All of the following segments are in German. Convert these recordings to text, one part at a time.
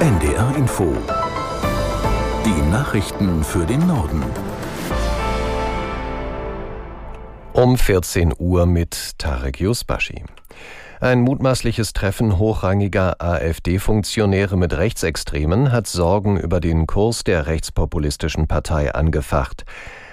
NDR Info. Die Nachrichten für den Norden. Um 14 Uhr mit Tarek Yusbashi. Ein mutmaßliches Treffen hochrangiger AfD-Funktionäre mit Rechtsextremen hat Sorgen über den Kurs der rechtspopulistischen Partei angefacht.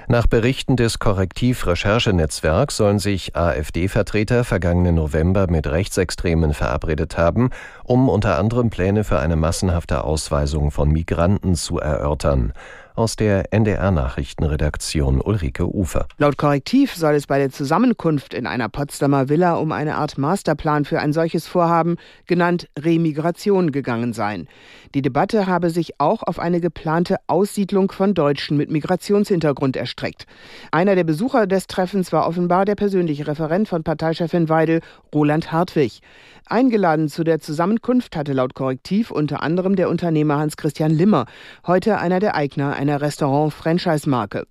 Nach Berichten des Korrektiv-Recherchenetzwerks sollen sich AfD-Vertreter vergangenen November mit Rechtsextremen verabredet haben, um unter anderem Pläne für eine massenhafte Ausweisung von Migranten zu erörtern aus der NDR-Nachrichtenredaktion Ulrike Ufer. Laut Korrektiv soll es bei der Zusammenkunft in einer Potsdamer Villa um eine Art Masterplan für ein solches Vorhaben, genannt Remigration, gegangen sein. Die Debatte habe sich auch auf eine geplante Aussiedlung von Deutschen mit Migrationshintergrund erstreckt. Einer der Besucher des Treffens war offenbar der persönliche Referent von Parteichefin Weidel, Roland Hartwig. Eingeladen zu der Zusammenkunft hatte laut Korrektiv unter anderem der Unternehmer Hans-Christian Limmer, heute einer der Eigner einer Restaurant-Franchise-Marke.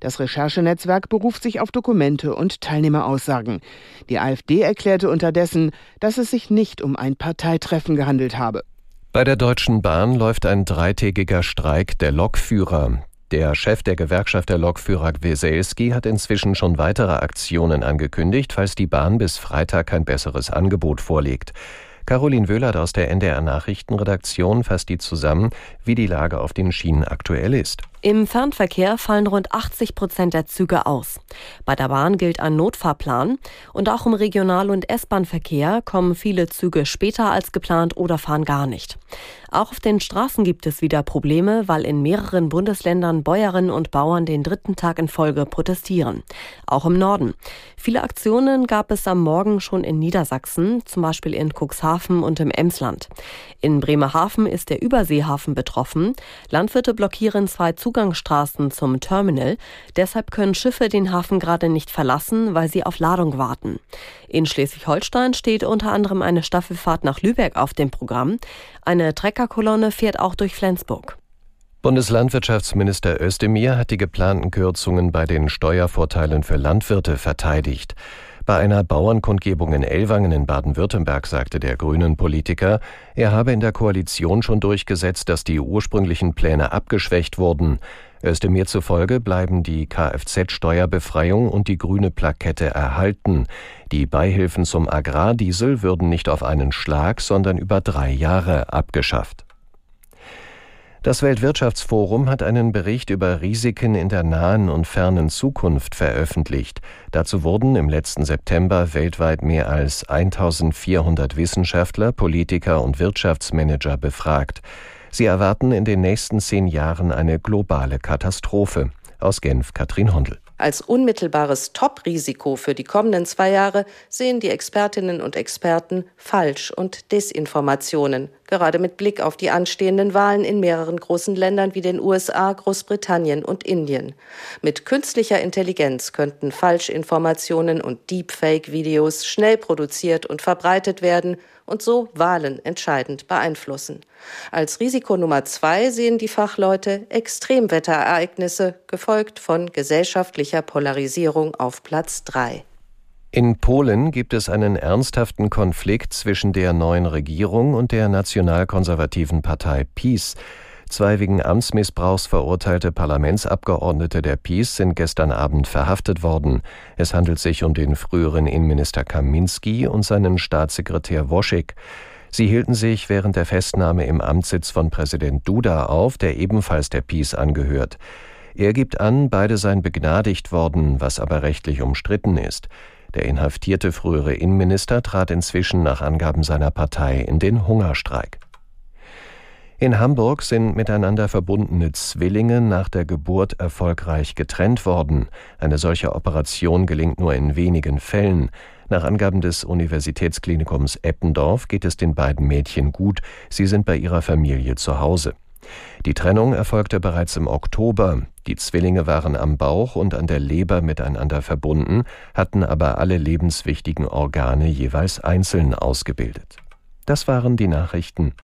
Das Recherchenetzwerk beruft sich auf Dokumente und Teilnehmeraussagen. Die AfD erklärte unterdessen, dass es sich nicht um ein Parteitreffen gehandelt habe. Bei der Deutschen Bahn läuft ein dreitägiger Streik der Lokführer. Der Chef der Gewerkschaft der Lokführer Weselski hat inzwischen schon weitere Aktionen angekündigt, falls die Bahn bis Freitag kein besseres Angebot vorlegt. Caroline Wöhlert aus der NDR Nachrichtenredaktion fasst die zusammen, wie die Lage auf den Schienen aktuell ist. Im Fernverkehr fallen rund 80 Prozent der Züge aus. Bei der Bahn gilt ein Notfahrplan und auch im Regional- und S-Bahn-Verkehr kommen viele Züge später als geplant oder fahren gar nicht. Auch auf den Straßen gibt es wieder Probleme, weil in mehreren Bundesländern Bäuerinnen und Bauern den dritten Tag in Folge protestieren. Auch im Norden. Viele Aktionen gab es am Morgen schon in Niedersachsen, zum Beispiel in Cuxhaven und im Emsland. In Bremerhaven ist der Überseehafen betroffen. Landwirte blockieren zwei Zug Zugangsstraßen zum Terminal. Deshalb können Schiffe den Hafen gerade nicht verlassen, weil sie auf Ladung warten. In Schleswig-Holstein steht unter anderem eine Staffelfahrt nach Lübeck auf dem Programm. Eine Treckerkolonne fährt auch durch Flensburg. Bundeslandwirtschaftsminister Özdemir hat die geplanten Kürzungen bei den Steuervorteilen für Landwirte verteidigt. Bei einer Bauernkundgebung in Ellwangen in Baden-Württemberg sagte der grünen Politiker, er habe in der Koalition schon durchgesetzt, dass die ursprünglichen Pläne abgeschwächt wurden. Özdemir zufolge bleiben die Kfz-Steuerbefreiung und die grüne Plakette erhalten. Die Beihilfen zum Agrardiesel würden nicht auf einen Schlag, sondern über drei Jahre abgeschafft. Das Weltwirtschaftsforum hat einen Bericht über Risiken in der nahen und fernen Zukunft veröffentlicht. Dazu wurden im letzten September weltweit mehr als 1400 Wissenschaftler, Politiker und Wirtschaftsmanager befragt. Sie erwarten in den nächsten zehn Jahren eine globale Katastrophe. Aus Genf Katrin Hondel. Als unmittelbares Top-Risiko für die kommenden zwei Jahre sehen die Expertinnen und Experten Falsch- und Desinformationen, gerade mit Blick auf die anstehenden Wahlen in mehreren großen Ländern wie den USA, Großbritannien und Indien. Mit künstlicher Intelligenz könnten Falschinformationen und Deepfake-Videos schnell produziert und verbreitet werden und so Wahlen entscheidend beeinflussen. Als Risiko Nummer zwei sehen die Fachleute Extremwetterereignisse, gefolgt von gesellschaftlicher Polarisierung auf Platz drei. In Polen gibt es einen ernsthaften Konflikt zwischen der neuen Regierung und der nationalkonservativen Partei PiS. Zwei wegen Amtsmissbrauchs verurteilte Parlamentsabgeordnete der PiS sind gestern Abend verhaftet worden. Es handelt sich um den früheren Innenminister Kaminski und seinen Staatssekretär Woschik. Sie hielten sich während der Festnahme im Amtssitz von Präsident Duda auf, der ebenfalls der PiS angehört. Er gibt an, beide seien begnadigt worden, was aber rechtlich umstritten ist. Der inhaftierte frühere Innenminister trat inzwischen nach Angaben seiner Partei in den Hungerstreik. In Hamburg sind miteinander verbundene Zwillinge nach der Geburt erfolgreich getrennt worden. Eine solche Operation gelingt nur in wenigen Fällen. Nach Angaben des Universitätsklinikums Eppendorf geht es den beiden Mädchen gut. Sie sind bei ihrer Familie zu Hause. Die Trennung erfolgte bereits im Oktober. Die Zwillinge waren am Bauch und an der Leber miteinander verbunden, hatten aber alle lebenswichtigen Organe jeweils einzeln ausgebildet. Das waren die Nachrichten.